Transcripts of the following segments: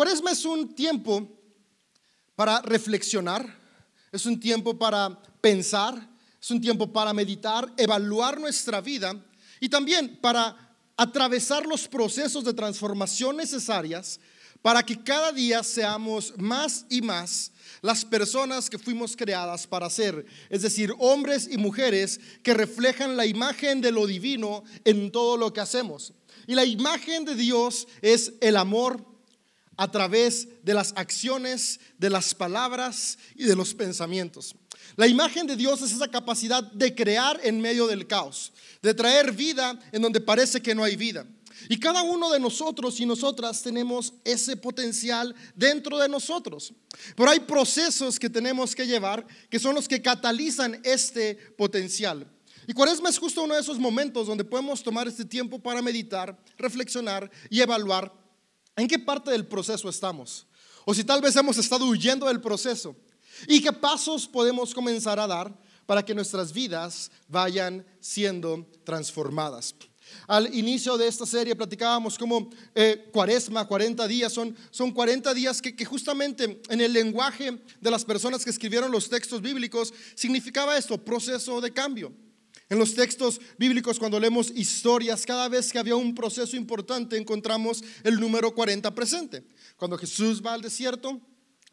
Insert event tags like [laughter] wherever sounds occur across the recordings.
Cuaresma es un tiempo para reflexionar, es un tiempo para pensar, es un tiempo para meditar, evaluar nuestra vida y también para atravesar los procesos de transformación necesarias para que cada día seamos más y más las personas que fuimos creadas para ser, es decir, hombres y mujeres que reflejan la imagen de lo divino en todo lo que hacemos. Y la imagen de Dios es el amor a través de las acciones, de las palabras y de los pensamientos. La imagen de Dios es esa capacidad de crear en medio del caos, de traer vida en donde parece que no hay vida. Y cada uno de nosotros y nosotras tenemos ese potencial dentro de nosotros. Pero hay procesos que tenemos que llevar que son los que catalizan este potencial. Y Cuaresma es justo uno de esos momentos donde podemos tomar este tiempo para meditar, reflexionar y evaluar en qué parte del proceso estamos. O si tal vez hemos estado huyendo del proceso. Y qué pasos podemos comenzar a dar para que nuestras vidas vayan siendo transformadas. Al inicio de esta serie platicábamos como eh, cuaresma, 40 días, son, son 40 días que, que justamente en el lenguaje de las personas que escribieron los textos bíblicos significaba esto, proceso de cambio. En los textos bíblicos, cuando leemos historias, cada vez que había un proceso importante, encontramos el número 40 presente. Cuando Jesús va al desierto,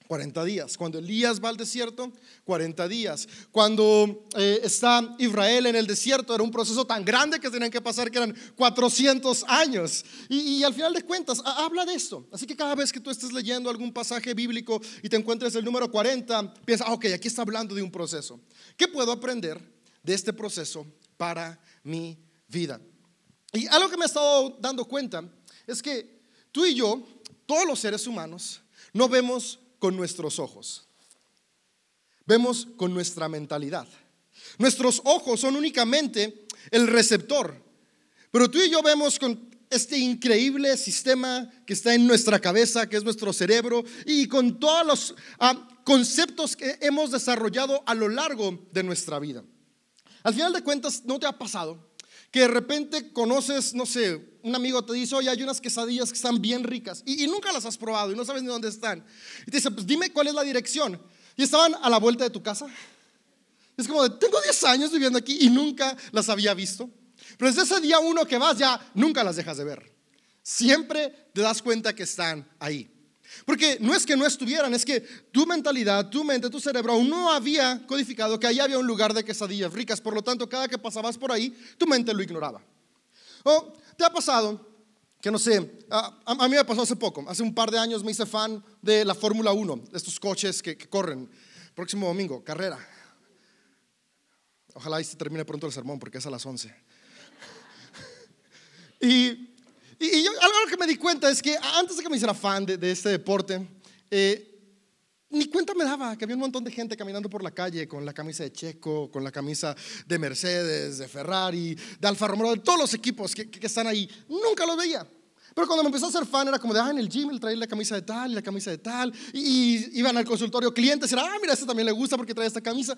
40 días. Cuando Elías va al desierto, 40 días. Cuando eh, está Israel en el desierto, era un proceso tan grande que tenían que pasar que eran 400 años. Y, al final de cuentas, habla de esto. Así que cada vez que tú estés leyendo algún pasaje bíblico y te encuentres el número 40, piensa, ah, ok, aquí está hablando de un proceso. ¿Qué puedo aprender de este proceso para mi vida? Y algo que me he estado dando cuenta es que tú y yo, todos los seres humanos, no vemos con nuestros ojos. Vemos con nuestra mentalidad. Nuestros ojos son únicamente el receptor. Pero tú y yo vemos con este increíble sistema que está en nuestra cabeza, que es nuestro cerebro, y con todos los ah, conceptos que hemos desarrollado a lo largo de nuestra vida. Al final de cuentas, ¿no te ha pasado que de repente conoces, no sé, un amigo te dice, oye, hay unas quesadillas que están bien ricas y, nunca las has probado y no sabes ni dónde están. Y te dice, pues dime cuál es la dirección. Y estaban a la vuelta de tu casa. Es como de, tengo 10 años viviendo aquí y nunca las había visto. Pero desde ese día uno que vas ya nunca las dejas de ver. Siempre te das cuenta que están ahí. Porque no es que no estuvieran, es que tu mentalidad, tu mente, tu cerebro aún no había codificado que ahí había un lugar de quesadillas ricas. Por lo tanto, cada que pasabas por ahí, tu mente lo ignoraba. O te ha pasado que no sé, a, mí me pasó hace poco, hace un par de años me hice fan de la Fórmula 1, de estos coches que, corren. Próximo domingo, carrera. Ojalá y se termine pronto el sermón porque es a las 11. [laughs] y y, yo, algo que me di cuenta es que antes de que me hiciera fan de, este deporte, eh, ni cuenta me daba que había un montón de gente caminando por la calle con la camisa de Checo, con la camisa de Mercedes, de Ferrari, de Alfa Romeo, de todos los equipos que, que están ahí. Nunca los veía. Pero cuando me empezó a ser fan era como de, ah, en el gym él traía la camisa de tal y la camisa de tal. Y, iban al consultorio clientes y era, ah, mira, este también le gusta porque trae esta camisa.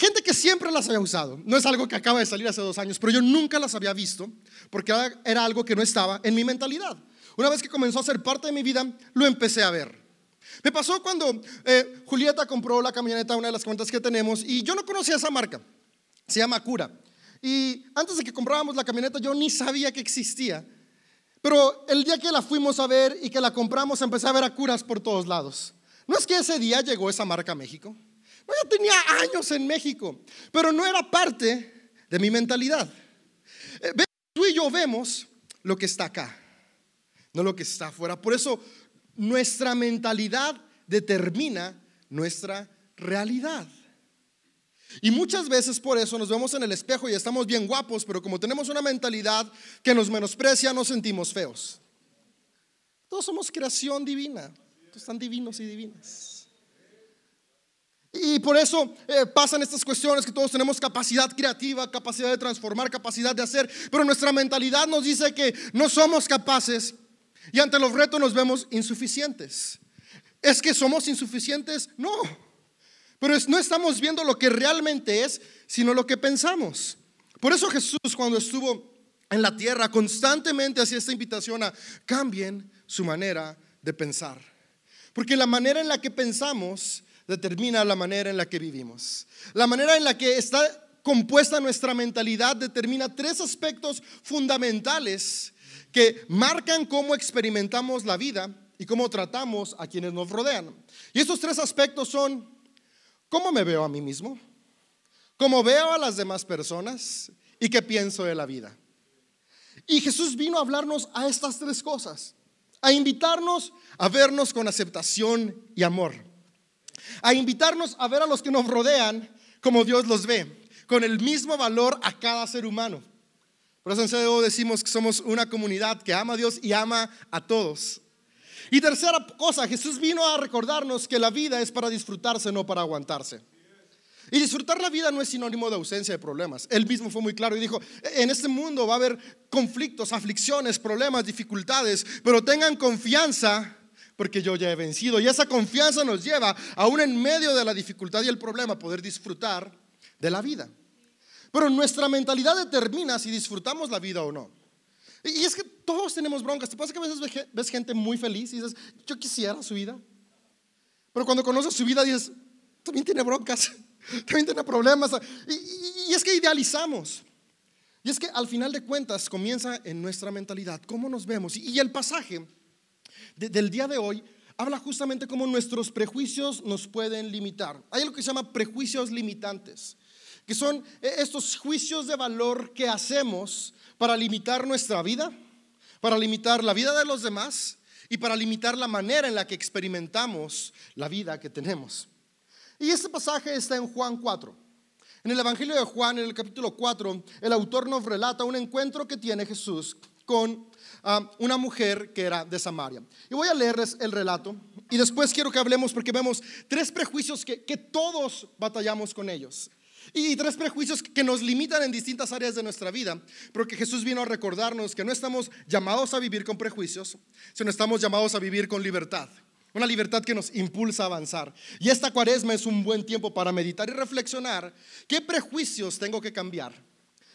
Gente que siempre las había usado. No es algo que acaba de salir hace dos años, pero yo nunca las había visto porque era algo que no estaba en mi mentalidad. Una vez que comenzó a ser parte de mi vida, lo empecé a ver. Me pasó cuando eh, Julieta compró la camioneta, una de las cuentas que tenemos, y yo no conocía esa marca. Se llama Cura. Y antes de que comprábamos la camioneta, yo ni sabía que existía. Pero el día que la fuimos a ver y que la compramos, empecé a ver a curas por todos lados. No es que ese día llegó esa marca a México. Yo tenía años en México, pero no era parte de mi mentalidad. Eh, tú y yo vemos lo que está acá, no lo que está afuera. Por eso nuestra mentalidad determina nuestra realidad. Y muchas veces por eso nos vemos en el espejo y estamos bien guapos, pero como tenemos una mentalidad que nos menosprecia, nos sentimos feos. Todos somos creación divina, todos están divinos y divinas. Y por eso eh, pasan estas cuestiones que todos tenemos capacidad creativa, capacidad de transformar, capacidad de hacer, pero nuestra mentalidad nos dice que no somos capaces y ante los retos nos vemos insuficientes. ¿Es que somos insuficientes? No. Pero no estamos viendo lo que realmente es, sino lo que pensamos. Por eso Jesús cuando estuvo en la tierra constantemente hacía esta invitación a cambien su manera de pensar. Porque la manera en la que pensamos determina la manera en la que vivimos. La manera en la que está compuesta nuestra mentalidad determina tres aspectos fundamentales que marcan cómo experimentamos la vida y cómo tratamos a quienes nos rodean. Y estos tres aspectos son cómo me veo a mí mismo, cómo veo a las demás personas y qué pienso de la vida. Y Jesús vino a hablarnos a estas tres cosas, a invitarnos a vernos con aceptación y amor, a invitarnos a ver a los que nos rodean como Dios los ve, con el mismo valor a cada ser humano. Por eso en CDO decimos que somos una comunidad que ama a Dios y ama a todos. Y tercera cosa, Jesús vino a recordarnos que la vida es para disfrutarse, no para aguantarse. Y disfrutar la vida no es sinónimo de ausencia de problemas. Él mismo fue muy claro y dijo, en este mundo va a haber conflictos, aflicciones, problemas, dificultades, pero tengan confianza porque yo ya he vencido. Y esa confianza nos lleva, aún en medio de la dificultad y el problema, a poder disfrutar de la vida. Pero nuestra mentalidad determina si disfrutamos la vida o no. Y es que todos tenemos broncas. ¿Te pasa que a veces ves gente muy feliz y dices, yo quisiera su vida? Pero cuando conoces su vida dices, también tiene broncas, [laughs] también tiene problemas. Y, es que idealizamos. Y es que al final de cuentas comienza en nuestra mentalidad, cómo nos vemos. Y, el pasaje del día de hoy habla justamente cómo nuestros prejuicios nos pueden limitar. Hay algo que se llama prejuicios limitantes, que son eh, estos juicios de valor que hacemos para limitar nuestra vida, para limitar la vida de los demás y para limitar la manera en la que experimentamos la vida que tenemos. Y este pasaje está en Juan 4. En el Evangelio de Juan, en el capítulo 4, el autor nos relata un encuentro que tiene Jesús con ah, una mujer que era de Samaria. Y voy a leerles el relato y después quiero que hablemos porque vemos tres prejuicios que, que todos batallamos con ellos. Y tres prejuicios que nos limitan en distintas áreas de nuestra vida, porque Jesús vino a recordarnos que no estamos llamados a vivir con prejuicios, sino estamos llamados a vivir con libertad. Una libertad que nos impulsa a avanzar. Y esta cuaresma es un buen tiempo para meditar y reflexionar qué prejuicios tengo que cambiar,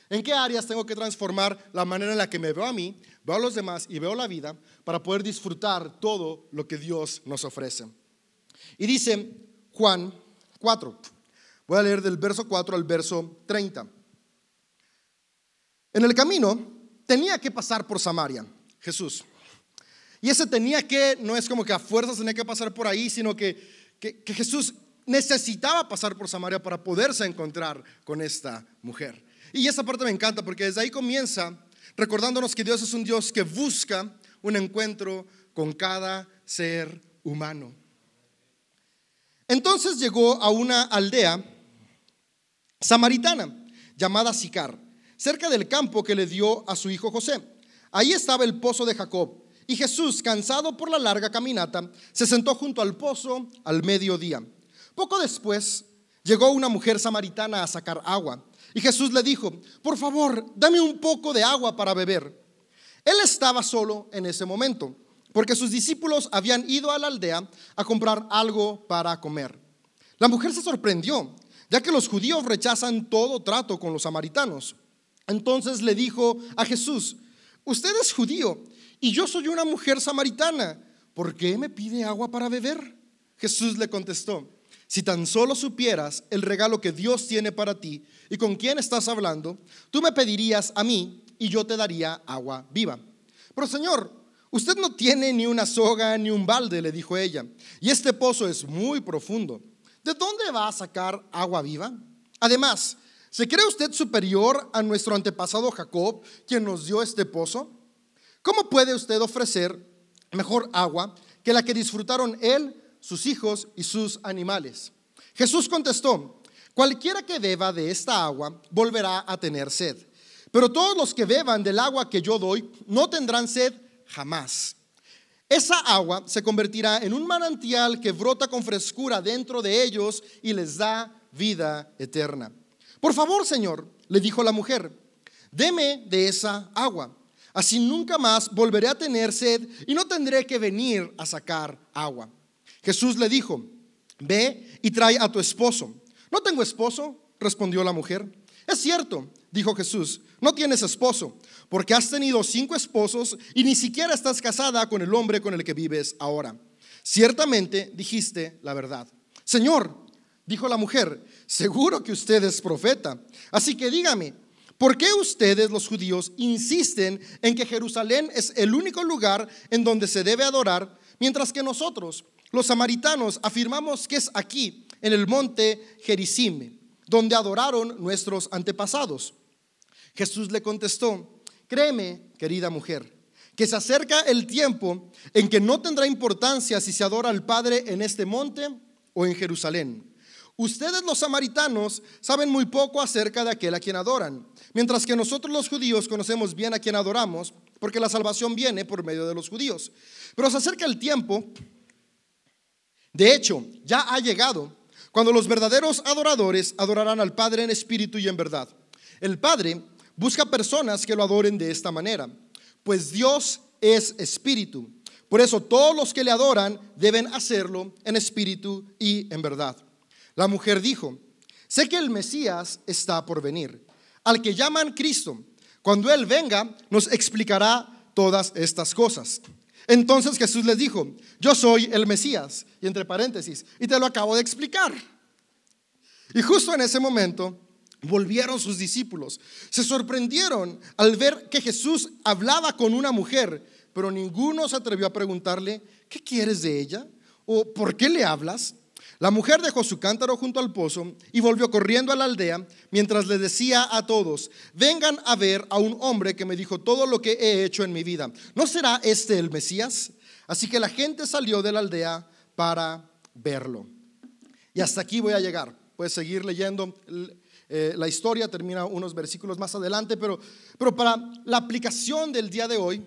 en qué áreas tengo que transformar la manera en la que me veo a mí, veo a los demás y veo la vida para poder disfrutar todo lo que Dios nos ofrece. Y dice Juan 4, Voy a leer del verso 4 al verso 30. En el camino tenía que pasar por Samaria, Jesús. Y ese tenía que, no es como que a fuerzas tenía que pasar por ahí, sino que, que, Jesús necesitaba pasar por Samaria para poderse encontrar con esta mujer. Y esa parte me encanta porque desde ahí comienza recordándonos que Dios es un Dios que busca un encuentro con cada ser humano. Entonces llegó a una aldea samaritana, llamada Sicar, cerca del campo que le dio a su hijo José. Ahí estaba el pozo de Jacob. Y Jesús, cansado por la larga caminata, se sentó junto al pozo al mediodía. Poco después llegó una mujer samaritana a sacar agua. Y Jesús le dijo, por favor, dame un poco de agua para beber. Él estaba solo en ese momento, porque sus discípulos habían ido a la aldea a comprar algo para comer. La mujer se sorprendió ya que los judíos rechazan todo trato con los samaritanos. Entonces le dijo a Jesús, usted es judío y yo soy una mujer samaritana, ¿por qué me pide agua para beber? Jesús le contestó, si tan solo supieras el regalo que Dios tiene para ti y con quién estás hablando, tú me pedirías a mí y yo te daría agua viva. Pero Señor, usted no tiene ni una soga ni un balde, le dijo ella, y este pozo es muy profundo. ¿de dónde va a sacar agua viva? Además, ¿se cree usted superior a nuestro antepasado Jacob, quien nos dio este pozo? ¿Cómo puede usted ofrecer mejor agua que la que disfrutaron él, sus hijos y sus animales? Jesús contestó, cualquiera que beba de esta agua volverá a tener sed, pero todos los que beban del agua que yo doy no tendrán sed jamás. Esa agua se convertirá en un manantial que brota con frescura dentro de ellos y les da vida eterna. Por favor, Señor, le dijo la mujer, deme de esa agua. Así nunca más volveré a tener sed y no tendré que venir a sacar agua. Jesús le dijo, ve y trae a tu esposo. No tengo esposo, respondió la mujer. Es cierto, dijo Jesús, no tienes esposo, porque has tenido cinco esposos y ni siquiera estás casada con el hombre con el que vives ahora. Ciertamente dijiste la verdad. Señor, dijo la mujer, seguro que usted es profeta. Así que dígame, ¿por qué ustedes los judíos insisten en que Jerusalén es el único lugar en donde se debe adorar, mientras que nosotros, los samaritanos, afirmamos que es aquí, en el monte Gerizim, donde adoraron nuestros antepasados? Jesús le contestó, créeme, querida mujer, que se acerca el tiempo en que no tendrá importancia si se adora al Padre en este monte o en Jerusalén. Ustedes los samaritanos saben muy poco acerca de aquel a quien adoran, mientras que nosotros los judíos conocemos bien a quien adoramos, porque la salvación viene por medio de los judíos. Pero se acerca el tiempo, de hecho, ya ha llegado, cuando los verdaderos adoradores adorarán al Padre en espíritu y en verdad. El Padre busca personas que lo adoren de esta manera, pues Dios es espíritu. Por eso todos los que le adoran deben hacerlo en espíritu y en verdad. La mujer dijo, sé que el Mesías está por venir, al que llaman Cristo. Cuando Él venga, nos explicará todas estas cosas. Entonces Jesús les dijo, yo soy el Mesías, y entre paréntesis, y te lo acabo de explicar. Y justo en ese momento volvieron sus discípulos. Se sorprendieron al ver que Jesús hablaba con una mujer, pero ninguno se atrevió a preguntarle, ¿qué quieres de ella? ¿O por qué le hablas? La mujer dejó su cántaro junto al pozo y volvió corriendo a la aldea mientras le decía a todos, vengan a ver a un hombre que me dijo todo lo que he hecho en mi vida. ¿No será este el Mesías? Así que la gente salió de la aldea para verlo. Y hasta aquí voy a llegar. Puedes seguir leyendo eh, la historia, termina unos versículos más adelante, pero, pero para la aplicación del día de hoy,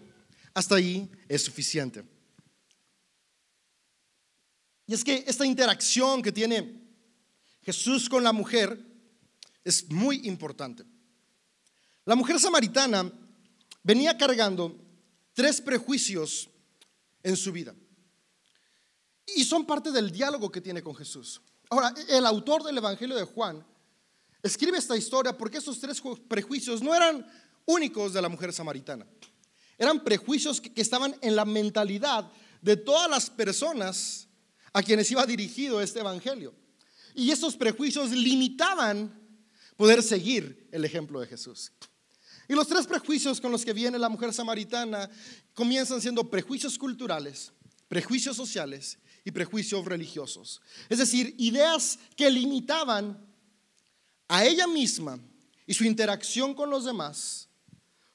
hasta ahí es suficiente. Y es que esta interacción que tiene Jesús con la mujer es muy importante. La mujer samaritana venía cargando tres prejuicios en su vida. Y son parte del diálogo que tiene con Jesús. Ahora, el autor del Evangelio de Juan escribe esta historia porque esos tres prejuicios no eran únicos de la mujer samaritana. Eran prejuicios que estaban en la mentalidad de todas las personas a quienes iba dirigido este evangelio. Y esos prejuicios limitaban poder seguir el ejemplo de Jesús. Y los tres prejuicios con los que viene la mujer samaritana comienzan siendo prejuicios culturales, prejuicios sociales y prejuicios religiosos. Es decir, ideas que limitaban a ella misma y su interacción con los demás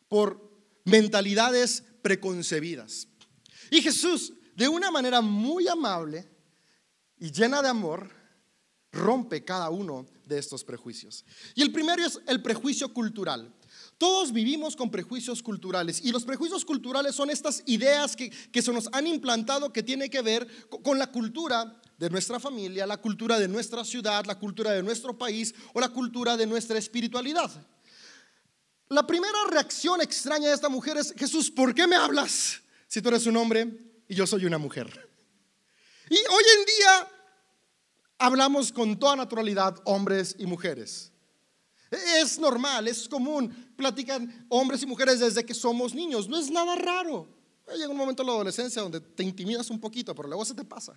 por mentalidades preconcebidas. Y Jesús, de una manera muy amable, y llena de amor, rompe cada uno de estos prejuicios. Y el primero es el prejuicio cultural. Todos vivimos con prejuicios culturales y los prejuicios culturales son estas ideas que, que se nos han implantado que tiene que ver con la cultura de nuestra familia, la cultura de nuestra ciudad, la cultura de nuestro país o la cultura de nuestra espiritualidad. La primera reacción extraña de esta mujer es, Jesús, ¿por qué me hablas si tú eres un hombre y yo soy una mujer? Y hoy en día hablamos con toda naturalidad hombres y mujeres. Es normal, es común, platican hombres y mujeres desde que somos niños, no es nada raro. Llega un momento en la adolescencia donde te intimidas un poquito, pero luego se te pasa.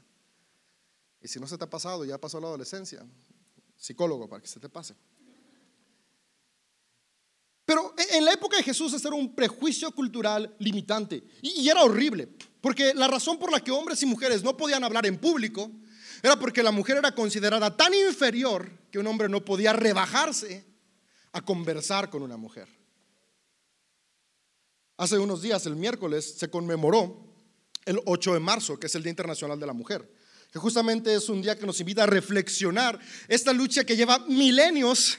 Y si no se te ha pasado, ya pasó la adolescencia, psicólogo para que se te pase. Pero en la época de Jesús ese era un prejuicio cultural limitante y era horrible, porque la razón por la que hombres y mujeres no podían hablar en público era porque la mujer era considerada tan inferior que un hombre no podía rebajarse a conversar con una mujer. Hace unos días, el miércoles, se conmemoró el 8 de marzo, que es el Día Internacional de la Mujer, que justamente es un día que nos invita a reflexionar esta lucha que lleva milenios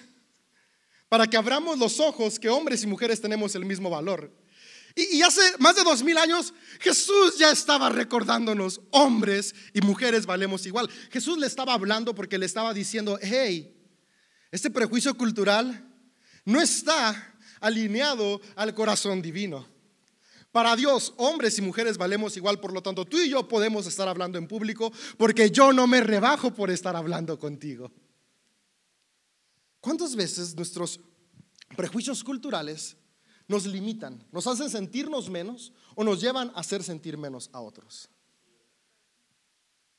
para que abramos los ojos que hombres y mujeres tenemos el mismo valor y, hace más de dos mil años Jesús ya estaba recordándonos, hombres y mujeres valemos igual. Jesús le estaba hablando porque le estaba diciendo, hey, este prejuicio cultural no está alineado al corazón divino. Para Dios, hombres y mujeres valemos igual, por lo tanto, tú y yo podemos estar hablando en público porque yo no me rebajo por estar hablando contigo. ¿Cuántas veces nuestros prejuicios culturales nos limitan, nos hacen sentirnos menos o nos llevan a hacer sentir menos a otros.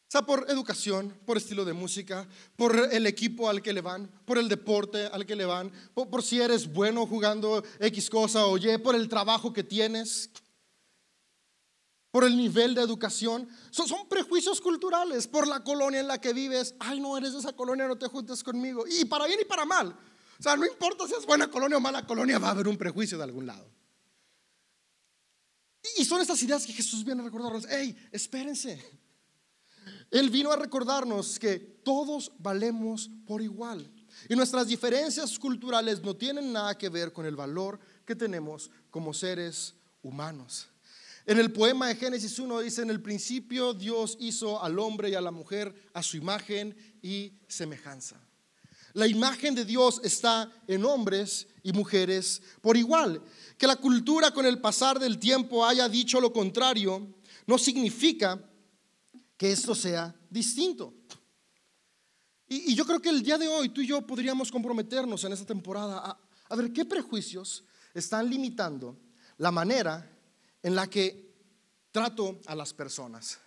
O sea, por educación, por estilo de música, por el equipo al que le van, por el deporte al que le van, por, si eres bueno jugando X cosa o Y, por el trabajo que tienes, por el nivel de educación. Son, prejuicios culturales, por la colonia en la que vives. Ay, no eres de esa colonia, no te juntes conmigo. Y para bien y para mal. O sea, no importa si es buena colonia o mala colonia, va a haber un prejuicio de algún lado. Y son estas ideas que Jesús viene a recordarnos. Hey, espérense. Él vino a recordarnos que todos valemos por igual. Y nuestras diferencias culturales no tienen nada que ver con el valor que tenemos como seres humanos. En el poema de Génesis 1 dice, en el principio Dios hizo al hombre y a la mujer a su imagen y semejanza. La imagen de Dios está en hombres y mujeres por igual. Que la cultura con el pasar del tiempo haya dicho lo contrario no significa que esto sea distinto. Y, yo creo que el día de hoy tú y yo podríamos comprometernos en esta temporada a, ver qué prejuicios están limitando la manera en la que trato a las personas.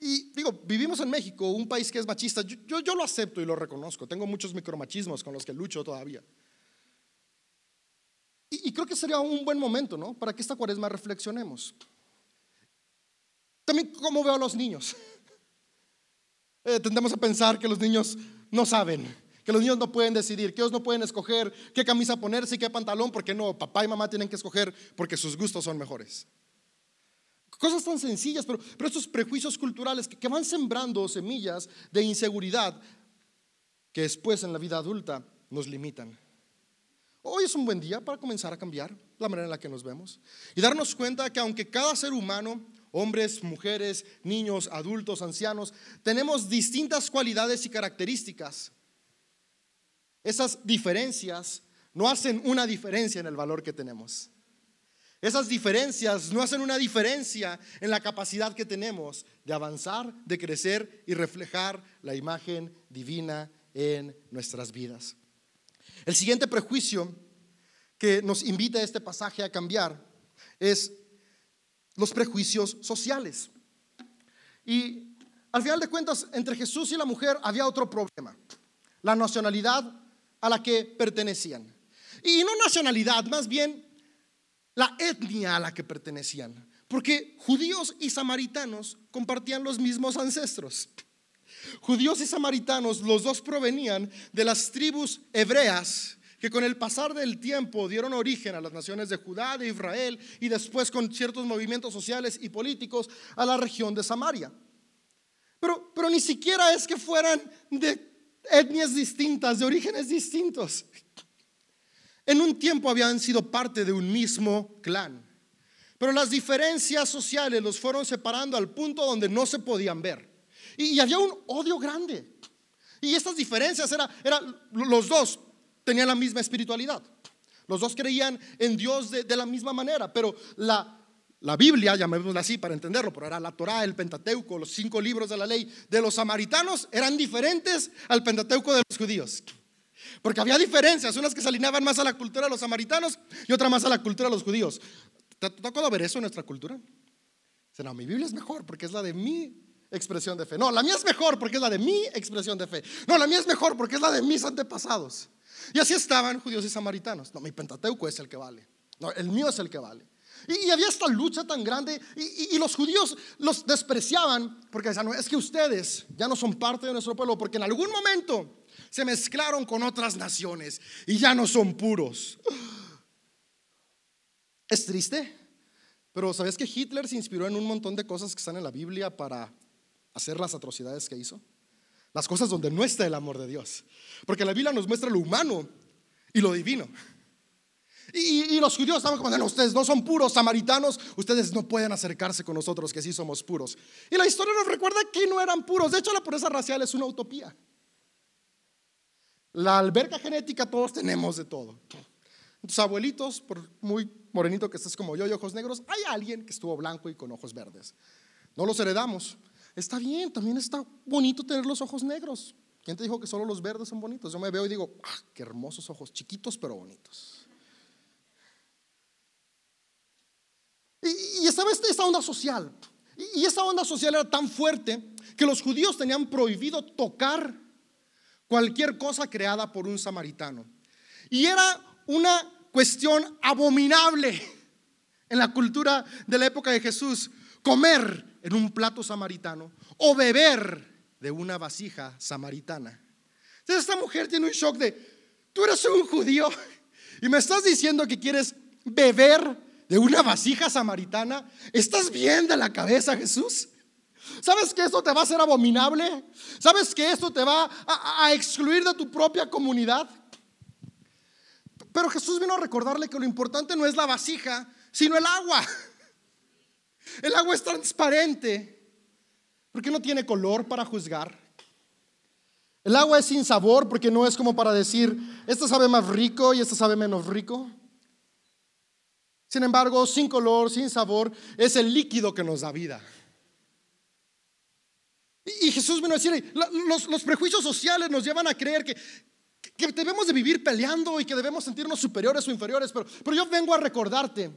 Y digo, vivimos en México, un país que es machista. Yo, yo, lo acepto y lo reconozco. Tengo muchos micromachismos con los que lucho todavía. Y, creo que sería un buen momento, ¿no? Para que esta cuaresma reflexionemos. También cómo veo a los niños. [laughs] Eh, tendemos a pensar que los niños no saben, que los niños no pueden decidir, que ellos no pueden escoger qué camisa ponerse y qué pantalón, porque no, papá y mamá tienen que escoger porque sus gustos son mejores. Cosas tan sencillas, pero, pero estos prejuicios culturales que, que van sembrando semillas de inseguridad que después en la vida adulta nos limitan. Hoy es un buen día para comenzar a cambiar la manera en la que nos vemos y darnos cuenta que aunque cada ser humano hombres, mujeres, niños, adultos, ancianos, tenemos distintas cualidades y características. Esas diferencias no hacen una diferencia en el valor que tenemos. Esas diferencias no hacen una diferencia en la capacidad que tenemos de avanzar, de crecer y reflejar la imagen divina en nuestras vidas. El siguiente prejuicio que nos invita este pasaje a cambiar es los prejuicios sociales. Y al final de cuentas, entre Jesús y la mujer había otro problema, la nacionalidad a la que pertenecían. Y no nacionalidad, más bien la etnia a la que pertenecían, porque judíos y samaritanos compartían los mismos ancestros. Judíos y samaritanos, los dos provenían de las tribus hebreas que con el pasar del tiempo dieron origen a las naciones de Judá, de Israel y después con ciertos movimientos sociales y políticos a la región de Samaria. Pero, pero ni siquiera es que fueran de etnias distintas, de orígenes distintos. En un tiempo habían sido parte de un mismo clan. Pero las diferencias sociales los fueron separando al punto donde no se podían ver. Y, había un odio grande. Y estas diferencias eran era los dos tenían la misma espiritualidad. Los dos creían en Dios de, la misma manera, pero la, la Biblia, llamémosla así para entenderlo, pero era la Torá, el Pentateuco, los cinco libros de la ley de los samaritanos eran diferentes al Pentateuco de los judíos. Porque había diferencias, unas que se alineaban más a la cultura de los samaritanos y otra más a la cultura de los judíos. ¿Te tocado ver eso en nuestra cultura? no, mi Biblia es mejor porque es la de mi expresión de fe. No, la mía es mejor porque es la de mi expresión de fe. No, la mía es mejor porque es la de mis antepasados. Y así estaban judíos y samaritanos. No, mi Pentateuco es el que vale. No, el mío es el que vale. Y, había esta lucha tan grande y, los judíos los despreciaban porque decían, no, es que ustedes ya no son parte de nuestro pueblo porque en algún momento se mezclaron con otras naciones y ya no son puros. Es triste, pero ¿sabes que Hitler se inspiró en un montón de cosas que están en la Biblia para hacer las atrocidades que hizo? Las cosas donde no está el amor de Dios. Porque la Biblia nos muestra lo humano y lo divino. Y, los judíos estaban como, no, ustedes no son puros samaritanos, ustedes no pueden acercarse con nosotros que sí somos puros. Y la historia nos recuerda que no eran puros. De hecho, la pureza racial es una utopía. La alberca genética todos tenemos de todo. Tus abuelitos, por muy morenito que estés como yo y ojos negros, hay alguien que estuvo blanco y con ojos verdes. No los heredamos. Está bien, también está bonito tener los ojos negros. ¿Quién te dijo que solo los verdes son bonitos? Yo me veo y digo, ah, qué hermosos ojos, chiquitos pero bonitos. Y, estaba esta onda social. Y, y esta onda social era tan fuerte que los judíos tenían prohibido tocar cualquier cosa creada por un samaritano. Y era una cuestión abominable [laughs] en la cultura de la época de Jesús comer en un plato samaritano o beber de una vasija samaritana. Entonces esta mujer tiene un shock de, tú eres un judío [laughs] y me estás diciendo que quieres beber de una vasija samaritana. ¿Estás bien de la cabeza, Jesús? ¿Sabes que esto te va a ser abominable? ¿Sabes que esto te va a, excluir de tu propia comunidad? Pero Jesús vino a recordarle que lo importante no es la vasija, sino el agua. [laughs] El agua es transparente porque no tiene color para juzgar. El agua es sin sabor porque no es como para decir, esta sabe más rico y esta sabe menos rico. Sin embargo, sin color, sin sabor, es el líquido que nos da vida. Y Jesús vino a decir, los, prejuicios sociales nos llevan a creer que, que, debemos de vivir peleando y que debemos sentirnos superiores o inferiores, pero, pero yo vengo a recordarte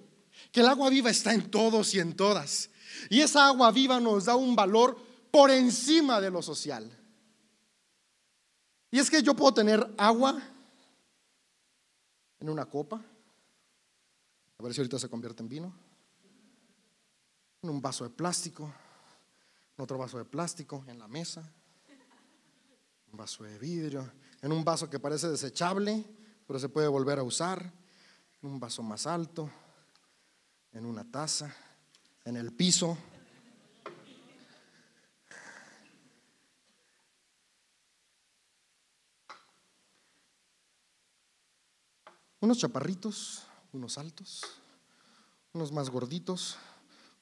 que el agua viva está en todos y en todas. Y esa agua viva nos da un valor por encima de lo social. Y es que yo puedo tener agua en una copa, a ver si ahorita se convierte en vino, en un vaso de plástico, otro vaso de plástico en la mesa, un vaso de vidrio, en un vaso que parece desechable, pero se puede volver a usar, en un vaso más alto, en una taza, en el piso. Unos chaparritos, unos altos, unos más gorditos,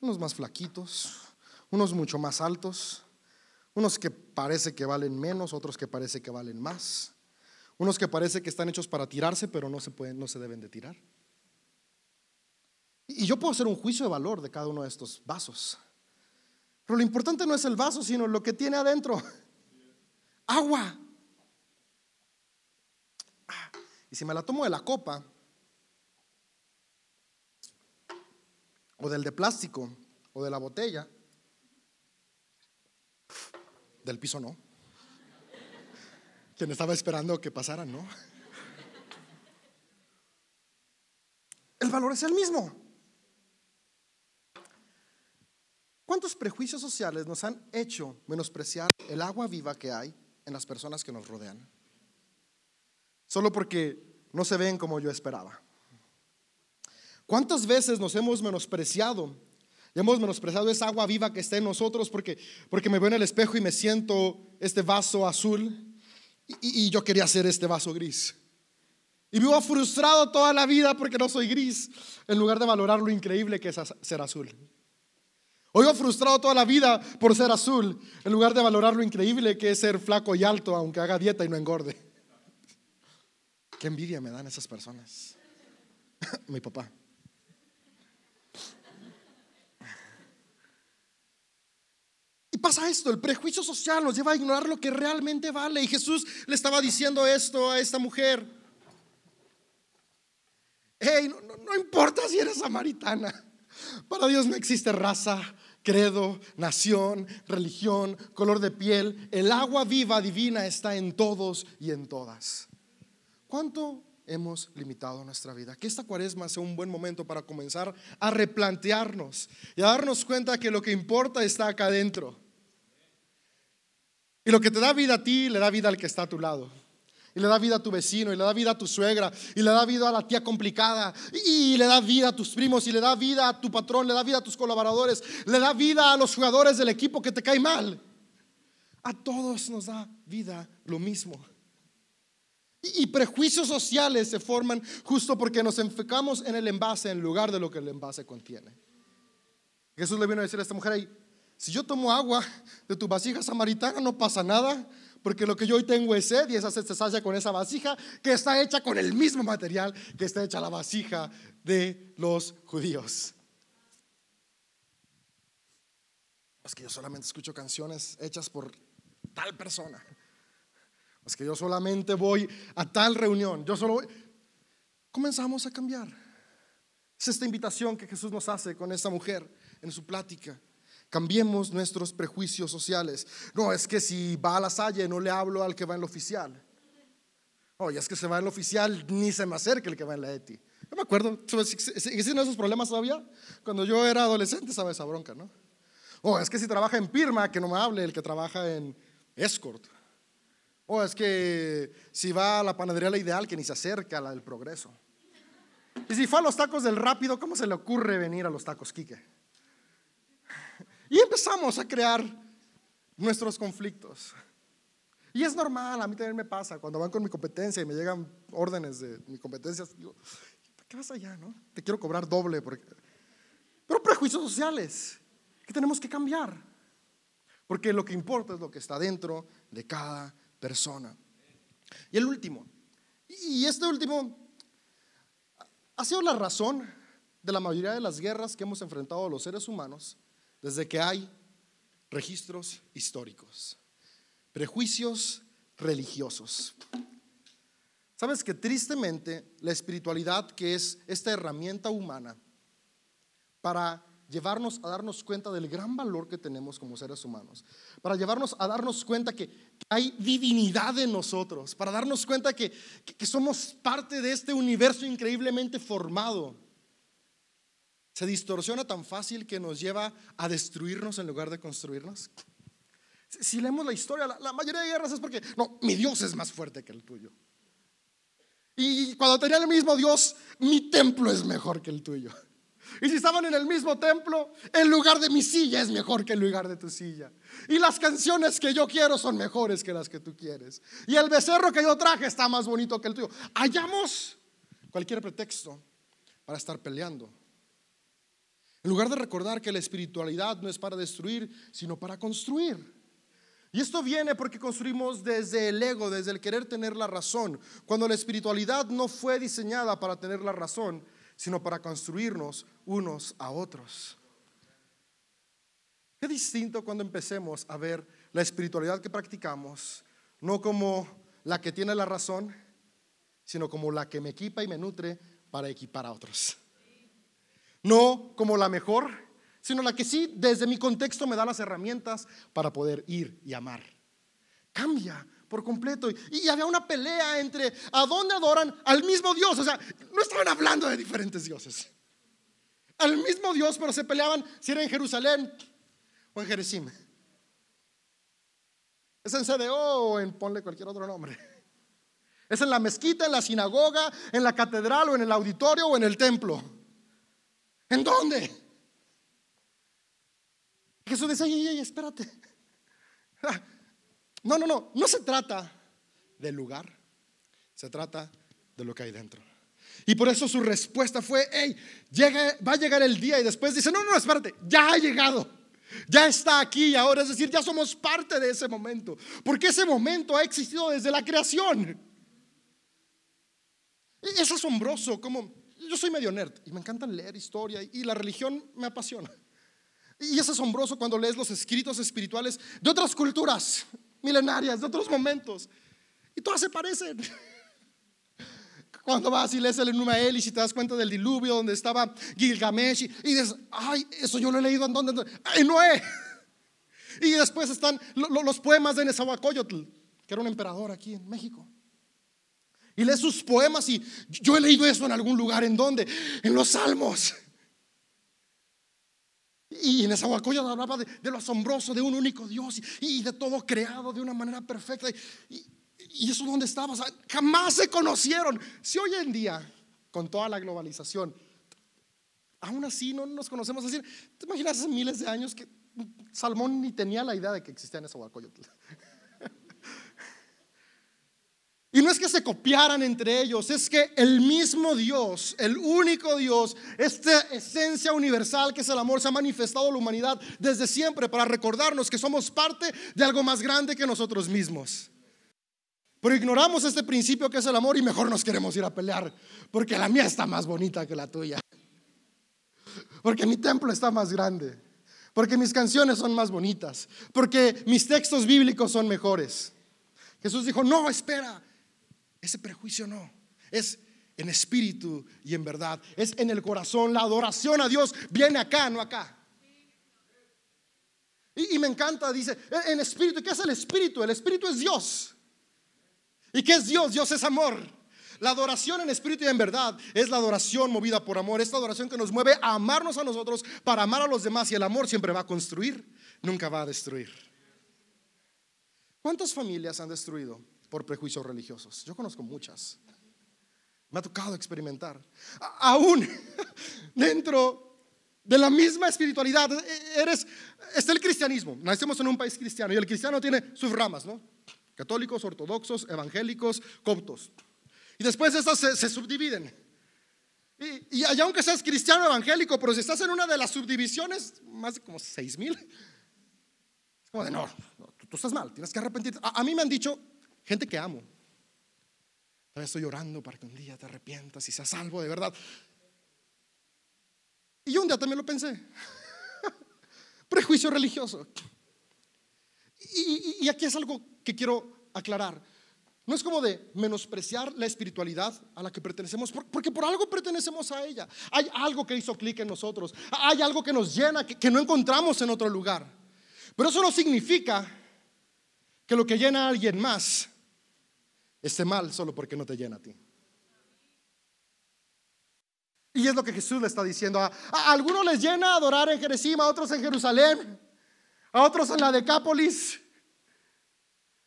unos más flaquitos, unos mucho más altos, unos que parece que valen menos, otros que parece que valen más, unos que parece que están hechos para tirarse, pero no se pueden, no se deben de tirar. Y yo puedo hacer un juicio de valor de cada uno de estos vasos. Pero lo importante no es el vaso, sino lo que tiene adentro. [laughs] Agua. Y si me la tomo de la copa o del de plástico o de la botella, del piso no. Quien estaba esperando que pasara, no. El valor es el mismo. ¿Cuántos prejuicios sociales nos han hecho menospreciar el agua viva que hay en las personas que nos rodean? Solo porque no se ven como yo esperaba. ¿Cuántas veces nos hemos menospreciado hemos menospreciado esa agua viva que está en nosotros porque, porque me veo en el espejo y me siento este vaso azul y, yo quería ser este vaso gris. Y vivo frustrado toda la vida porque no soy gris, en lugar de valorar lo increíble que es ser azul. O vivo frustrado toda la vida por ser azul, en lugar de valorar lo increíble que es ser flaco y alto, aunque haga dieta y no engorde. Qué envidia me dan esas personas. [laughs] Mi papá. Pasa esto, el prejuicio social nos lleva a ignorar lo que realmente vale. Y Jesús le estaba diciendo esto a esta mujer. Hey, no, importa si eres samaritana. Para Dios no existe raza, credo, nación, religión, color de piel. El agua viva divina está en todos y en todas. ¿Cuánto hemos limitado nuestra vida? Que esta cuaresma sea un buen momento para comenzar a replantearnos y a darnos cuenta que lo que importa está acá adentro. Y lo que te da vida a ti, le da vida al que está a tu lado. Y le da vida a tu vecino, y le da vida a tu suegra, y le da vida a la tía complicada, y le da vida a tus primos, y le da vida a tu patrón, le da vida a tus colaboradores, le da vida a los jugadores del equipo que te cae mal. A todos nos da vida lo mismo. Y, prejuicios sociales se forman justo porque nos enfocamos en el envase en lugar de lo que el envase contiene. Jesús le vino a decir a esta mujer ahí, si yo tomo agua de tu vasija samaritana, no pasa nada, porque lo que yo hoy tengo es sed y esa sed se sacia con esa vasija que está hecha con el mismo material que está hecha la vasija de los judíos. Es que yo solamente escucho canciones hechas por tal persona. Es que yo solamente voy a tal reunión. Yo solo Comenzamos a cambiar. Es esta invitación que Jesús nos hace con esta mujer en su plática. Cambiemos nuestros prejuicios sociales. No, es que si va a la salle no le hablo al que va en lo oficial. Oye, es que se va en lo oficial, ni se me acerca el que va en la ETI. Yo me acuerdo, ¿existen esos problemas todavía? Cuando yo era adolescente estaba esa bronca, ¿no? O es que si trabaja en Pirma, que no me hable el que trabaja en Escort. O es que si va a la panadería la ideal, que ni se acerca a la del progreso. Y si fue a los tacos del rápido, ¿cómo se le ocurre venir a los tacos Quique? Y empezamos a crear nuestros conflictos. Y es normal, a mí también me pasa, cuando van con mi competencia y me llegan órdenes de mi competencia, digo, ¿qué vas allá, no? Te quiero cobrar doble. Pero prejuicios sociales que tenemos que cambiar. Porque lo que importa es lo que está dentro de cada persona. Y el último, y este último ha sido la razón de la mayoría de las guerras que hemos enfrentado los seres humanos desde que hay registros históricos, prejuicios religiosos. Sabes que tristemente la espiritualidad, que es esta herramienta humana para llevarnos a darnos cuenta del gran valor que tenemos como seres humanos, para llevarnos a darnos cuenta que, hay divinidad en nosotros, para darnos cuenta que, somos parte de este universo increíblemente formado. Se distorsiona tan fácil que nos lleva a destruirnos en lugar de construirnos. Si, leemos la historia, la, la mayoría de guerras es porque, no, mi Dios es más fuerte que el tuyo. Y cuando tenía el mismo Dios, mi templo es mejor que el tuyo. Y si estaban en el mismo templo, el lugar de mi silla es mejor que el lugar de tu silla. Y las canciones que yo quiero son mejores que las que tú quieres. Y el becerro que yo traje está más bonito que el tuyo. Hallamos cualquier pretexto para estar peleando. En lugar de recordar que la espiritualidad no es para destruir, sino para construir. Y esto viene porque construimos desde el ego, desde el querer tener la razón, cuando la espiritualidad no fue diseñada para tener la razón, sino para construirnos unos a otros. Qué distinto cuando empecemos a ver la espiritualidad que practicamos, no como la que tiene la razón, sino como la que me equipa y me nutre para equipar a otros. No como la mejor, sino la que sí, desde mi contexto, me da las herramientas para poder ir y amar. Cambia por completo. Y, había una pelea entre a dónde adoran al mismo Dios. O sea, no estaban hablando de diferentes dioses. Al mismo Dios, pero se peleaban si era en Jerusalén o en Jerezim. Es en CDO o en ponle cualquier otro nombre. Es en la mezquita, en la sinagoga, en la catedral o en el auditorio o en el templo. ¿En dónde? Jesús dice, ay, ay, espérate. [laughs] No, no, no, no se trata del lugar, se trata de lo que hay dentro. Y por eso su respuesta fue, hey, va a llegar el día y después dice, no, no, espérate, ya ha llegado. Ya está aquí ahora, es decir, ya somos parte de ese momento, porque ese momento ha existido desde la creación. Es asombroso como yo soy medio nerd y me encanta leer historia y la religión me apasiona. Y es asombroso cuando lees los escritos espirituales de otras culturas milenarias, de otros momentos. Y todas se parecen. [laughs] Cuando vas y lees el Enumael y si te das cuenta del diluvio donde estaba Gilgamesh y, dices, ay, eso yo lo he leído en donde, en Noé. [laughs] Y después están los poemas de Nezahualcóyotl, que era un emperador aquí en México. Y lees sus poemas y yo he leído eso en algún lugar, ¿en dónde? En los salmos. Y en esa guacoya hablaba de, lo asombroso de un único Dios y, de todo creado de una manera perfecta. Y, y eso donde estaba, jamás se conocieron. Si hoy en día, con toda la globalización, aún así no nos conocemos así, ¿te imaginas hace miles de años que Salmón ni tenía la idea de que existía en esa guacoyotl? Y no es que se copiaran entre ellos, es que el mismo Dios, el único Dios, esta esencia universal que es el amor, se ha manifestado a la humanidad desde siempre para recordarnos que somos parte de algo más grande que nosotros mismos. Pero ignoramos este principio que es el amor y mejor nos queremos ir a pelear, porque la mía está más bonita que la tuya. Porque mi templo está más grande, porque mis canciones son más bonitas, porque mis textos bíblicos son mejores. Jesús dijo, no, espera, ese prejuicio no, es en espíritu y en verdad, es en el corazón, la adoración a Dios viene acá, no acá. Y, me encanta, dice, en espíritu, ¿qué es el espíritu? El espíritu es Dios. ¿Y qué es Dios? Dios es amor. La adoración en espíritu y en verdad es la adoración movida por amor. Esta adoración que nos mueve a amarnos a nosotros para amar a los demás. Y el amor siempre va a construir, nunca va a destruir. ¿Cuántas familias han destruido por prejuicios religiosos? Yo conozco muchas. Me ha tocado experimentar. Aún [laughs] dentro de la misma espiritualidad, e, eres, está el cristianismo. Nacemos en un país cristiano y el cristiano tiene sus ramas, ¿no? Católicos, ortodoxos, evangélicos, coptos. Y después estas se, subdividen. Y, y, aunque seas cristiano evangélico, pero si estás en una de las subdivisiones, más de como seis mil, es como de no, tú, estás mal, tienes que arrepentirte. A, mí me han dicho gente que amo. Todavía estoy llorando para que un día te arrepientas y seas salvo de verdad. Y yo un día también lo pensé. [laughs] Prejuicio religioso. Y, y aquí es algo que quiero aclarar. No es como de menospreciar la espiritualidad a la que pertenecemos, porque por algo pertenecemos a ella. Hay algo que hizo clic en nosotros, hay algo que nos llena, que, no encontramos en otro lugar. Pero eso no significa que lo que llena a alguien más esté mal solo porque no te llena a ti. Y es lo que Jesús le está diciendo. A, algunos les llena adorar en Jerezim, a otros en Jerusalén, a otros en la Decápolis.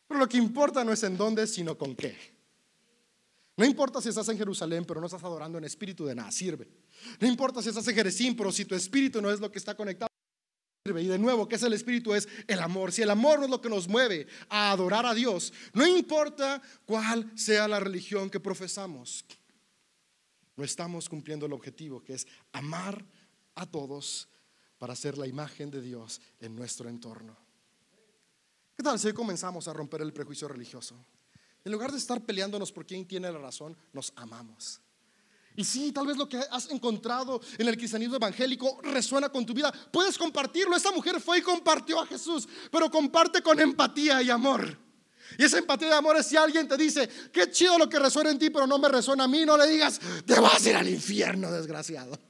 Pero lo que importa no es en dónde, sino con qué. No importa si estás en Jerusalén, pero no estás adorando en espíritu, de nada sirve. No importa si estás en Jerezim, pero si tu espíritu no es lo que está conectado. Y de nuevo, ¿qué es el espíritu? Es el amor. Si el amor no es lo que nos mueve a adorar a Dios, no importa cuál sea la religión que profesamos, no estamos cumpliendo el objetivo, que es amar a todos para ser la imagen de Dios en nuestro entorno. ¿Qué tal si comenzamos a romper el prejuicio religioso? En lugar de estar peleándonos por quién tiene la razón, nos amamos. Y sí, tal vez lo que has encontrado en el cristianismo evangélico resuena con tu vida. Puedes compartirlo. Esta mujer fue y compartió a Jesús, pero comparte con empatía y amor. Y esa empatía y amor es si alguien te dice, qué chido lo que resuena en ti, pero no me resuena a mí, no le digas, te vas a ir al infierno, desgraciado. [laughs]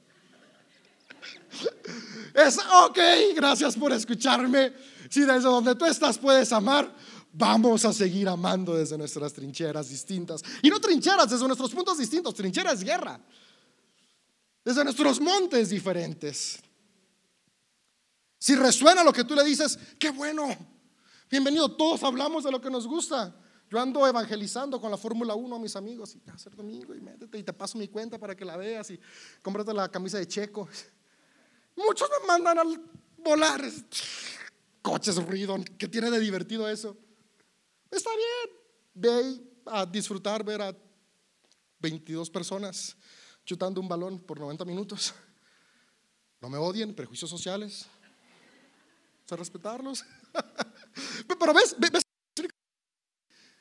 Es ok, gracias por escucharme. Si desde donde tú estás puedes amar, vamos a seguir amando desde nuestras trincheras distintas. Y no trincheras, desde nuestros puntos distintos. Trinchera es guerra. Desde nuestros montes diferentes. Si resuena lo que tú le dices, qué bueno. Bienvenido, todos hablamos de lo que nos gusta. Yo ando evangelizando con la Fórmula 1 a mis amigos y hacer domingo y métete y te paso mi cuenta para que la veas y cómprate la camisa de Checo. Muchos me mandan al volar coches, ruido, ¿qué tiene de divertido eso? Está bien, ve a disfrutar, ver a 22 personas chutando un balón por 90 minutos. No me odien, prejuicios sociales. Sé respetarlos. [laughs] Pero ves, ves,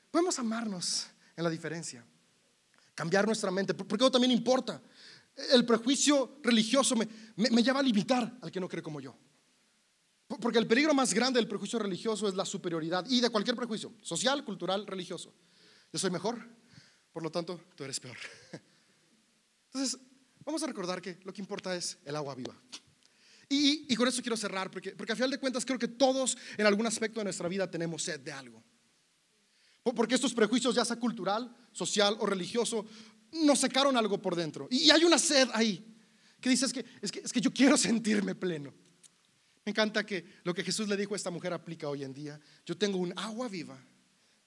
podemos amarnos en la diferencia, cambiar nuestra mente, porque eso también importa. El prejuicio religioso me, me lleva a limitar al que no cree como yo. Porque el peligro más grande del prejuicio religioso es la superioridad y de cualquier prejuicio, social, cultural, religioso. Yo soy mejor, por lo tanto, tú eres peor. [laughs] Entonces, vamos a recordar que lo que importa es el agua viva. Y, con eso quiero cerrar, porque, porque a final de cuentas creo que todos en algún aspecto de nuestra vida tenemos sed de algo. Porque estos prejuicios, ya sea cultural, social o religioso, nos secaron algo por dentro. Y hay una sed ahí que dices que es que, es que yo quiero [laughs] sentirme pleno. Me encanta que lo que Jesús le dijo a esta mujer aplica hoy en día. Yo tengo un agua viva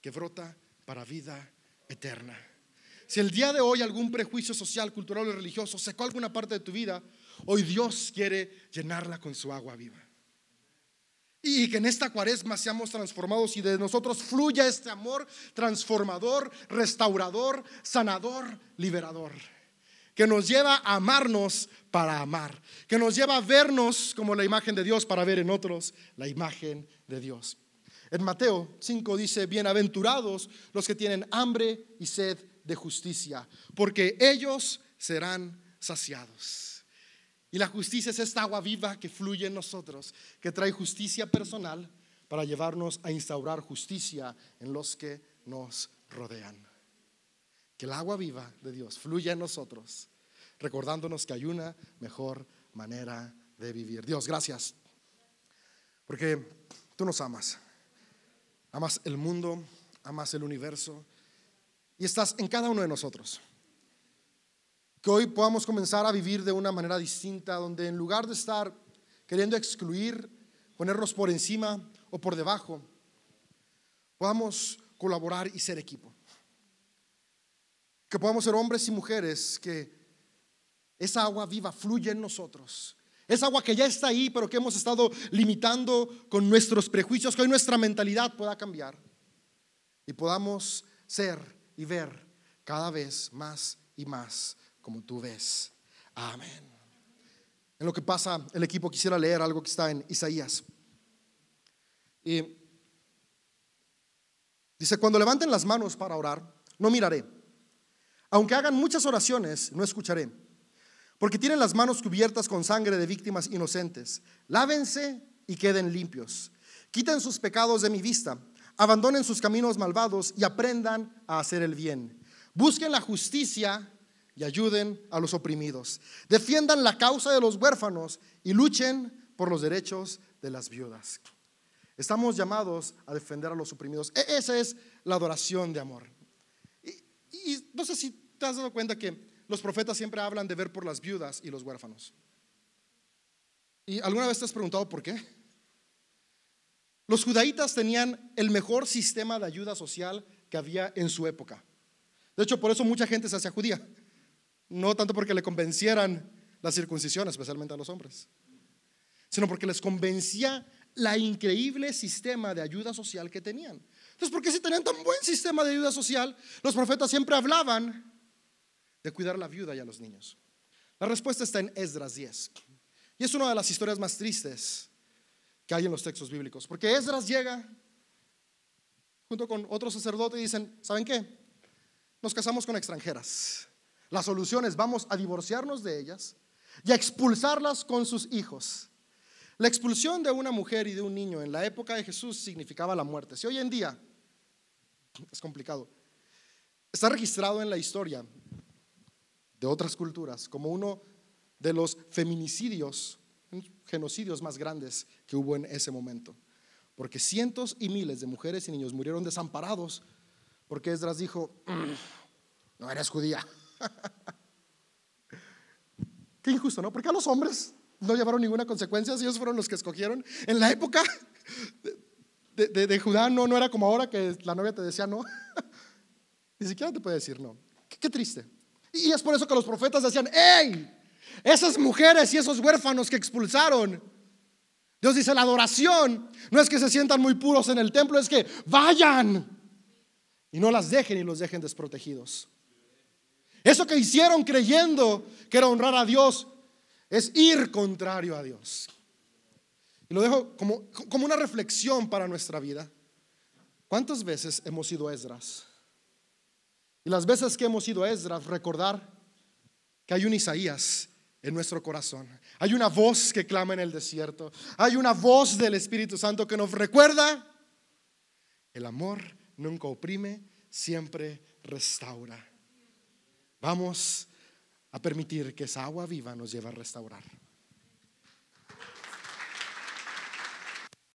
que brota para vida eterna. Si el día de hoy algún prejuicio social, cultural o religioso secó alguna parte de tu vida, hoy Dios quiere llenarla con su agua viva. Y que en esta cuaresma seamos transformados y de nosotros fluya este amor transformador, restaurador, sanador, liberador que nos lleva a amarnos para amar, que nos lleva a vernos como la imagen de Dios para ver en otros la imagen de Dios. En Mateo 5 dice, bienaventurados los que tienen hambre y sed de justicia, porque ellos serán saciados. Y la justicia es esta agua viva que fluye en nosotros, que trae justicia personal para llevarnos a instaurar justicia en los que nos rodean. Que el agua viva de Dios fluya en nosotros, recordándonos que hay una mejor manera de vivir. Dios, gracias. Porque tú nos amas. Amas el mundo, amas el universo y estás en cada uno de nosotros. Que hoy podamos comenzar a vivir de una manera distinta, donde en lugar de estar queriendo excluir, ponernos por encima o por debajo, podamos colaborar y ser equipo. Que podamos ser hombres y mujeres que esa agua viva fluye en nosotros. Es agua que ya está ahí, pero que hemos estado limitando con nuestros prejuicios, que hoy nuestra mentalidad pueda cambiar y podamos ser y ver cada vez más y más como tú ves. Amén. En lo que pasa, el equipo quisiera leer algo que está en Isaías. Y dice, cuando levanten las manos para orar, no miraré. Aunque hagan muchas oraciones, no escucharé. Porque tienen las manos cubiertas con sangre de víctimas inocentes. Lávense y queden limpios. Quiten sus pecados de mi vista. Abandonen sus caminos malvados y aprendan a hacer el bien. Busquen la justicia y ayuden a los oprimidos. Defiendan la causa de los huérfanos y luchen por los derechos de las viudas. Estamos llamados a defender a los oprimidos. E-, esa es la adoración de amor. No sé si te has dado cuenta que los profetas siempre hablan de ver por las viudas y los huérfanos. ¿Y alguna vez te has preguntado por qué? Los judaítas tenían el mejor sistema de ayuda social que había en su época. De hecho, por eso mucha gente se hacía judía. No tanto porque le convencieran la circuncisión, especialmente a los hombres, sino porque les convencía la increíble sistema de ayuda social que tenían. Entonces, ¿por qué si tenían tan buen sistema de ayuda social, los profetas siempre hablaban de cuidar a la viuda y a los niños? La respuesta está en Esdras 10. Y es una de las historias más tristes que hay en los textos bíblicos. Porque Esdras llega junto con otro sacerdote y dicen, ¿saben qué? Nos casamos con extranjeras. La solución es vamos a divorciarnos de ellas y a expulsarlas con sus hijos. La expulsión de una mujer y de un niño en la época de Jesús significaba la muerte. Si hoy en día es complicado, está registrado en la historia de otras culturas como uno de los feminicidios, genocidios más grandes que hubo en ese momento. Porque cientos y miles de mujeres y niños murieron desamparados porque Esdras dijo, mm, no eres judía. [laughs] Qué injusto, ¿no? Porque a los hombres no llevaron ninguna consecuencia, ellos fueron los que escogieron. En la época [laughs] de, Judá no, no era como ahora que la novia te decía no. [laughs] Ni siquiera te puede decir no. Qué, triste. Y es por eso que los profetas decían, ¡Ey! Esas mujeres y esos huérfanos que expulsaron. Dios dice, la adoración no es que se sientan muy puros en el templo, es que vayan y no las dejen y los dejen desprotegidos. Eso que hicieron creyendo que era honrar a Dios es ir contrario a Dios. Y lo dejo como, como una reflexión para nuestra vida. ¿Cuántas veces hemos sido Esdras? Y las veces que hemos sido Esdras, recordar que hay un Isaías en nuestro corazón. Hay una voz que clama en el desierto. Hay una voz del Espíritu Santo que nos recuerda, el amor nunca oprime, siempre restaura. Vamos a permitir que esa agua viva nos lleve a restaurar.